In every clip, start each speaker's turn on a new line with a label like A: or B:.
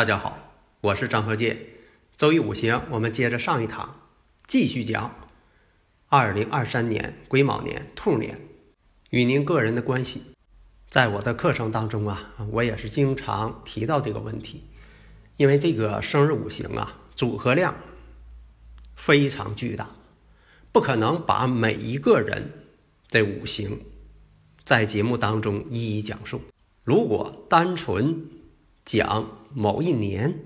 A: 大家好，我是张和建。周易五行，我们接着上一堂，继续讲二零二三年癸卯年兔年与您个人的关系。在我的课程当中啊，我也是经常提到这个问题，因为这个生日五行啊，组合量非常巨大，不可能把每一个人这五行在节目当中一一讲述。如果单纯讲某一年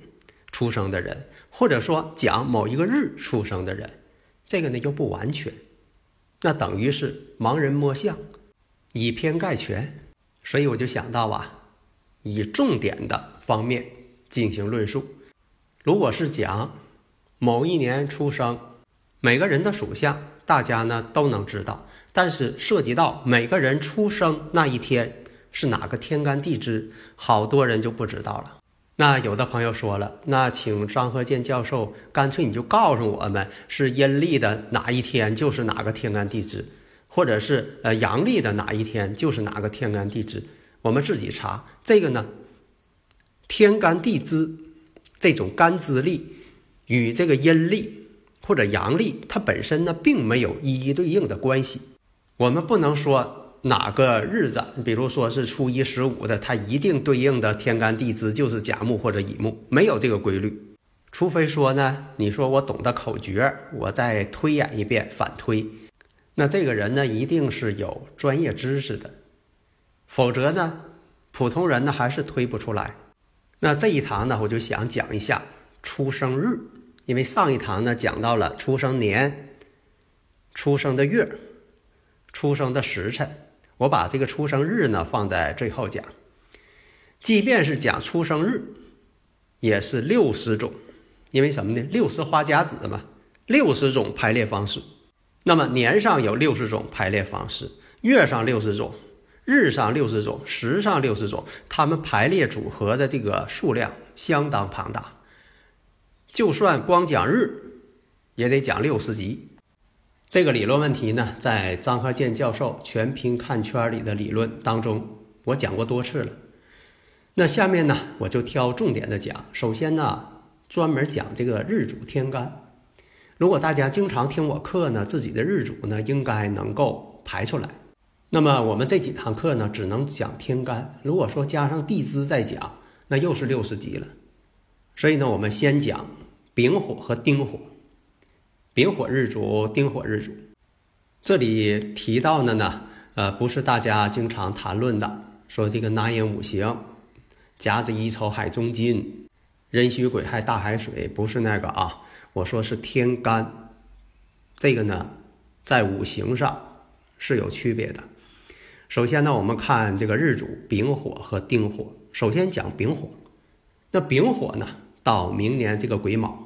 A: 出生的人，或者说讲某一个日出生的人，这个呢就不完全，那等于是盲人摸象，以偏概全。所以我就想到啊，以重点的方面进行论述。如果是讲某一年出生，每个人的属相，大家呢都能知道，但是涉及到每个人出生那一天。是哪个天干地支？好多人就不知道了。那有的朋友说了，那请张和建教授干脆你就告诉我们是阴历的哪一天就是哪个天干地支，或者是呃阳历的哪一天就是哪个天干地支，我们自己查。这个呢，天干地支这种干支历与这个阴历或者阳历，它本身呢并没有一一对应的关系，我们不能说。哪个日子，比如说是初一十五的，它一定对应的天干地支就是甲木或者乙木，没有这个规律。除非说呢，你说我懂得口诀，我再推演一遍反推，那这个人呢一定是有专业知识的，否则呢，普通人呢还是推不出来。那这一堂呢，我就想讲一下出生日，因为上一堂呢讲到了出生年、出生的月、出生的时辰。我把这个出生日呢放在最后讲，即便是讲出生日，也是六十种，因为什么呢？六十花甲子嘛，六十种排列方式。那么年上有六十种排列方式，月上六十种，日上六十种，时上六十种，它们排列组合的这个数量相当庞大。就算光讲日，也得讲六十集。这个理论问题呢，在张和建教授全凭看圈里的理论当中，我讲过多次了。那下面呢，我就挑重点的讲。首先呢，专门讲这个日主天干。如果大家经常听我课呢，自己的日主呢，应该能够排出来。那么我们这几堂课呢，只能讲天干。如果说加上地支再讲，那又是六十集了。所以呢，我们先讲丙火和丁火。丙火日主，丁火日主，这里提到的呢，呃，不是大家经常谈论的，说这个南阴五行，甲子乙丑海中金，壬戌癸亥大海水，不是那个啊，我说是天干，这个呢，在五行上是有区别的。首先呢，我们看这个日主丙火和丁火，首先讲丙火，那丙火呢，到明年这个癸卯，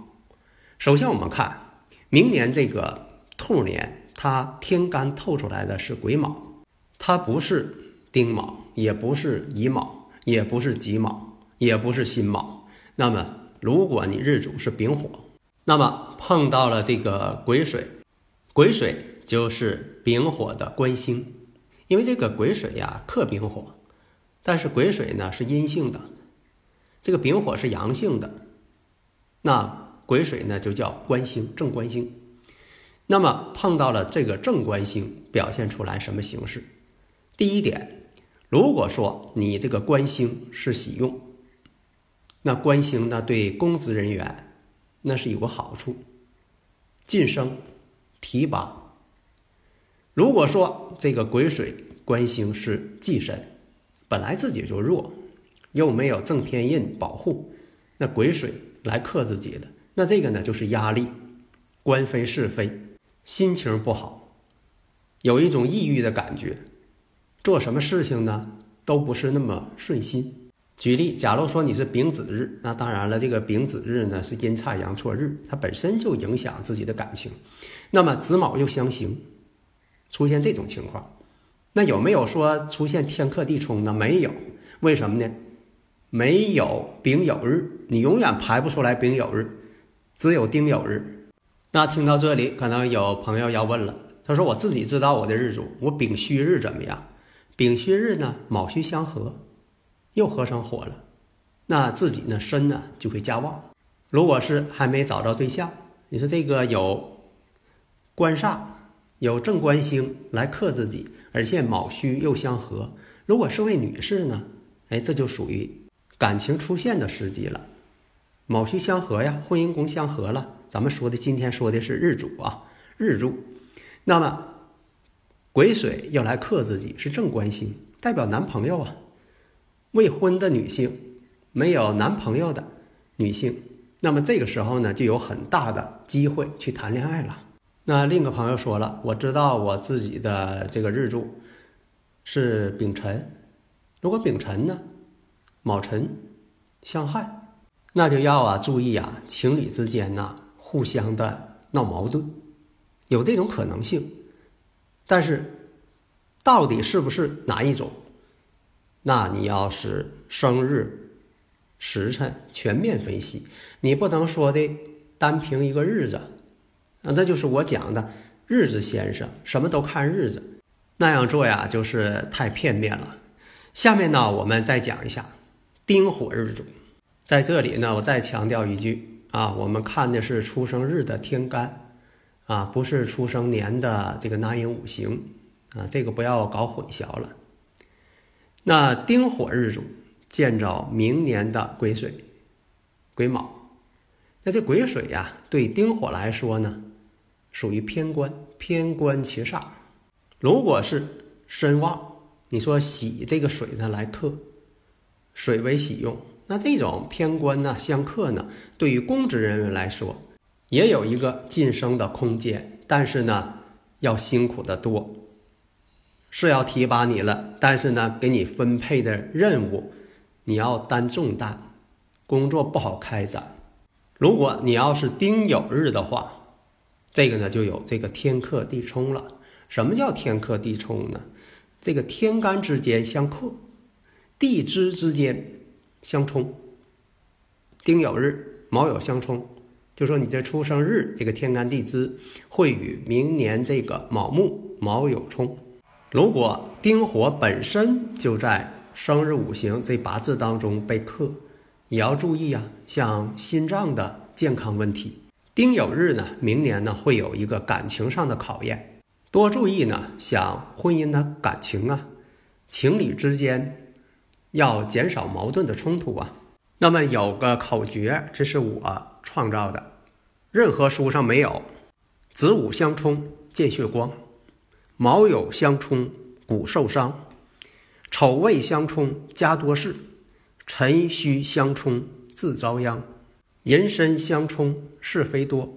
A: 首先我们看。明年这个兔年，它天干透出来的是癸卯，它不是丁卯，也不是乙卯，也不是己卯，也不是辛卯。那么，如果你日主是丙火，那么碰到了这个癸水，癸水就是丙火的官星，因为这个癸水呀克丙火，但是癸水呢是阴性的，这个丙火是阳性的，那。癸水呢，就叫官星，正官星。那么碰到了这个正官星，表现出来什么形式？第一点，如果说你这个官星是喜用，那官星呢对公职人员那是有个好处，晋升、提拔。如果说这个癸水官星是忌神，本来自己就弱，又没有正偏印保护，那癸水来克自己了。那这个呢，就是压力，官非是非，心情不好，有一种抑郁的感觉，做什么事情呢都不是那么顺心。举例，假如说你是丙子日，那当然了，这个丙子日呢是阴差阳错日，它本身就影响自己的感情。那么子卯又相刑，出现这种情况，那有没有说出现天克地冲呢？没有，为什么呢？没有丙酉日，你永远排不出来丙酉日，只有丁酉日。那听到这里，可能有朋友要问了，他说：“我自己知道我的日主，我丙戌日怎么样？丙戌日呢，卯戌相合。”又合成火了，那自己呢身呢就会加旺。如果是还没找着对象，你说这个有官煞，有正官星来克自己，而且卯戌又相合。如果是位女士呢，哎，这就属于感情出现的时机了。卯戌相合呀，婚姻宫相合了。咱们说的今天说的是日主啊，日柱。那么癸水要来克自己，是正官星，代表男朋友啊。未婚的女性，没有男朋友的女性，那么这个时候呢，就有很大的机会去谈恋爱了。那另一个朋友说了，我知道我自己的这个日柱是丙辰，如果丙辰呢，卯辰相害，那就要啊注意啊，情侣之间呐互相的闹矛盾，有这种可能性。但是，到底是不是哪一种？那你要是生日时辰全面分析，你不能说的单凭一个日子，啊，这就是我讲的日子先生，什么都看日子，那样做呀就是太片面了。下面呢，我们再讲一下丁火日主，在这里呢，我再强调一句啊，我们看的是出生日的天干啊，不是出生年的这个南阴五行啊，这个不要搞混淆了。那丁火日主见着明年的癸水、癸卯，那这癸水呀，对丁火来说呢，属于偏官，偏官其煞。如果是身旺，你说喜这个水呢来克，水为喜用，那这种偏官呢相克呢，对于公职人员来说，也有一个晋升的空间，但是呢，要辛苦的多。是要提拔你了，但是呢，给你分配的任务，你要担重担，工作不好开展。如果你要是丁酉日的话，这个呢就有这个天克地冲了。什么叫天克地冲呢？这个天干之间相克，地支之间相冲。丁酉日卯酉相冲，就说你这出生日这个天干地支会与明年这个卯木卯酉冲。如果丁火本身就在生日五行这八字当中被克，也要注意啊，像心脏的健康问题。丁酉日呢，明年呢会有一个感情上的考验，多注意呢，像婚姻的感情啊，情侣之间要减少矛盾的冲突啊。那么有个口诀，这是我创造的，任何书上没有。子午相冲，见血光。卯酉相冲，骨受伤；丑未相冲，家多事；辰戌相冲，自遭殃；寅申相冲，是非多；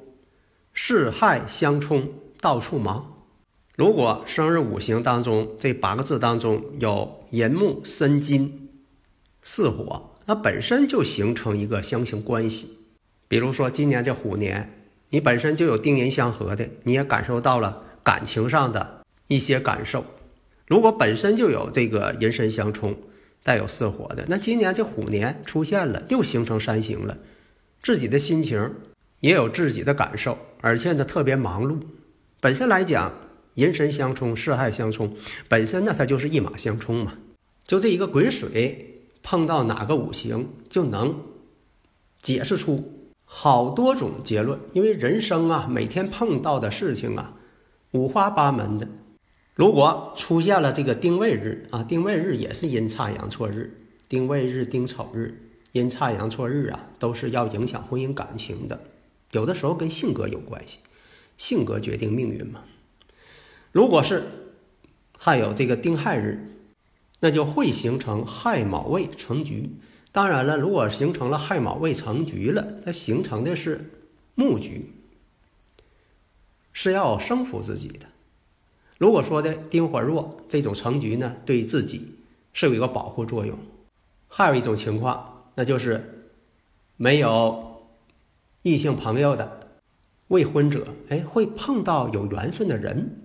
A: 巳亥相冲，到处忙。如果生日五行当中这八个字当中有寅木申金巳火，那本身就形成一个相刑关系。比如说今年这虎年，你本身就有丁寅相合的，你也感受到了感情上的。一些感受，如果本身就有这个寅申相冲，带有巳火的，那今年这虎年出现了，又形成三刑了，自己的心情也有自己的感受，而且呢特别忙碌。本身来讲，寅申相冲，巳亥相冲，本身呢它就是一马相冲嘛。就这一个癸水碰到哪个五行，就能解释出好多种结论。因为人生啊，每天碰到的事情啊，五花八门的。如果出现了这个丁未日啊，丁未日也是阴差阳错日，丁未日、丁丑日、阴差阳错日啊，都是要影响婚姻感情的，有的时候跟性格有关系，性格决定命运嘛。如果是还有这个丁亥日，那就会形成亥卯未成局。当然了，如果形成了亥卯未成局了，它形成的是木局。是要生服自己的。如果说的丁火弱这种成局呢，对自己是有一个保护作用。还有一种情况，那就是没有异性朋友的未婚者，哎，会碰到有缘分的人。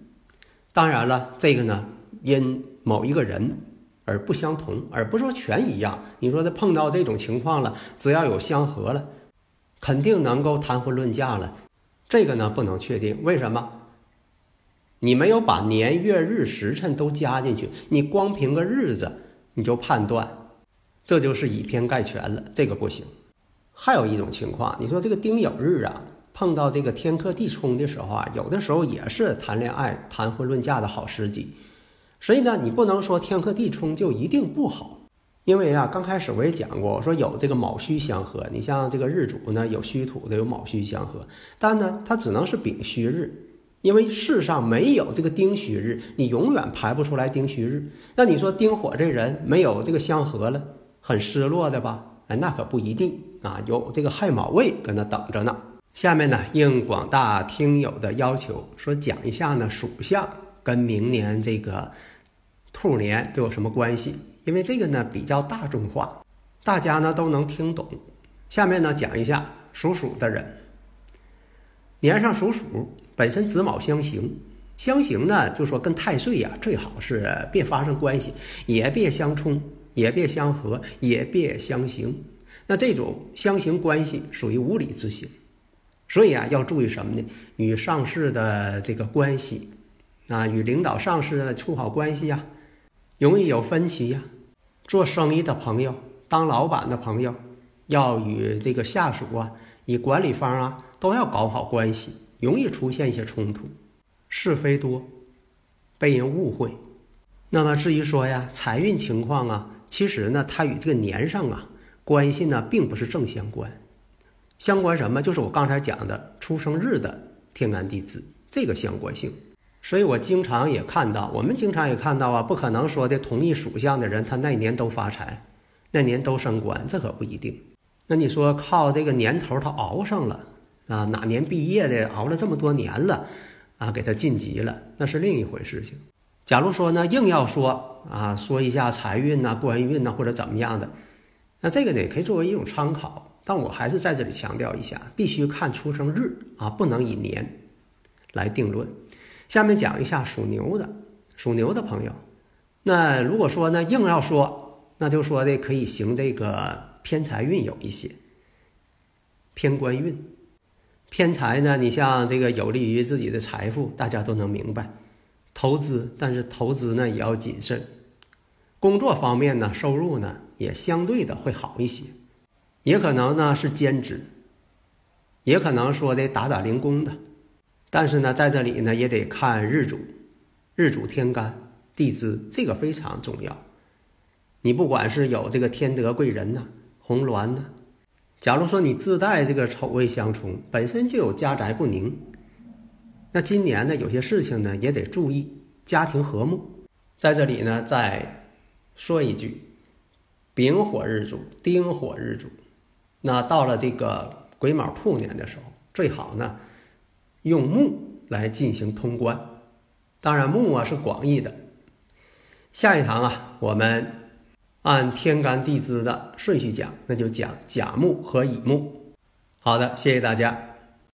A: 当然了，这个呢，因某一个人而不相同，而不是说全一样。你说他碰到这种情况了，只要有相合了，肯定能够谈婚论嫁了。这个呢，不能确定，为什么？你没有把年月日时辰都加进去，你光凭个日子你就判断，这就是以偏概全了，这个不行。还有一种情况，你说这个丁酉日啊，碰到这个天克地冲的时候啊，有的时候也是谈恋爱、谈婚论嫁的好时机。所以呢，你不能说天克地冲就一定不好，因为啊，刚开始我也讲过，我说有这个卯戌相合，你像这个日主呢，有戌土的，有卯戌相合，但呢，它只能是丙戌日。因为世上没有这个丁戌日，你永远排不出来丁戌日。那你说丁火这人没有这个相合了，很失落的吧？哎，那可不一定啊，有这个亥卯未跟他等着呢。下面呢，应广大听友的要求，说讲一下呢属相跟明年这个兔年都有什么关系？因为这个呢比较大众化，大家呢都能听懂。下面呢讲一下属鼠的人，年上属鼠。本身子卯相刑，相刑呢，就说跟太岁呀，最好是别发生关系，也别相冲，也别相合，也别相刑。那这种相刑关系属于无理之刑，所以啊，要注意什么呢？与上市的这个关系啊，与领导上司的处好关系呀，容易有分歧呀。做生意的朋友，当老板的朋友，要与这个下属啊，与管理方啊，都要搞好关系。容易出现一些冲突，是非多，被人误会。那么至于说呀，财运情况啊，其实呢，它与这个年上啊关系呢，并不是正相关。相关什么？就是我刚才讲的出生日的天干地支这个相关性。所以我经常也看到，我们经常也看到啊，不可能说的同一属相的人，他那年都发财，那年都升官，这可不一定。那你说靠这个年头他熬上了？啊，哪年毕业的，熬了这么多年了，啊，给他晋级了，那是另一回事情。假如说呢，硬要说啊，说一下财运呐、官运呐，或者怎么样的，那这个呢，也可以作为一种参考。但我还是在这里强调一下，必须看出生日啊，不能以年来定论。下面讲一下属牛的，属牛的朋友，那如果说呢，硬要说，那就说的可以行这个偏财运有一些，偏官运。偏财呢？你像这个有利于自己的财富，大家都能明白。投资，但是投资呢也要谨慎。工作方面呢，收入呢也相对的会好一些。也可能呢是兼职，也可能说的打打零工的。但是呢，在这里呢也得看日主，日主天干地支，这个非常重要。你不管是有这个天德贵人呐，红鸾呐。假如说你自带这个丑未相冲，本身就有家宅不宁，那今年呢有些事情呢也得注意家庭和睦。在这里呢再说一句，丙火日主、丁火日主，那到了这个癸卯兔年的时候，最好呢用木来进行通关。当然木啊是广义的。下一堂啊我们。按天干地支的顺序讲，那就讲甲木和乙木。好的，谢谢大家。